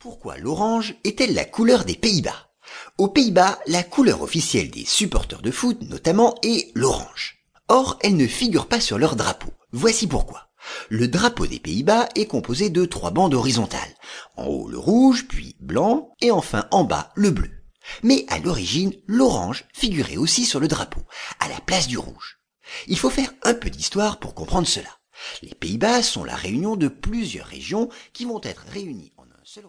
Pourquoi l'orange est-elle la couleur des Pays-Bas? Aux Pays-Bas, la couleur officielle des supporters de foot notamment est l'orange. Or, elle ne figure pas sur leur drapeau. Voici pourquoi. Le drapeau des Pays-Bas est composé de trois bandes horizontales. En haut le rouge, puis blanc, et enfin en bas le bleu. Mais à l'origine, l'orange figurait aussi sur le drapeau, à la place du rouge. Il faut faire un peu d'histoire pour comprendre cela. Les Pays-Bas sont la réunion de plusieurs régions qui vont être réunies en un seul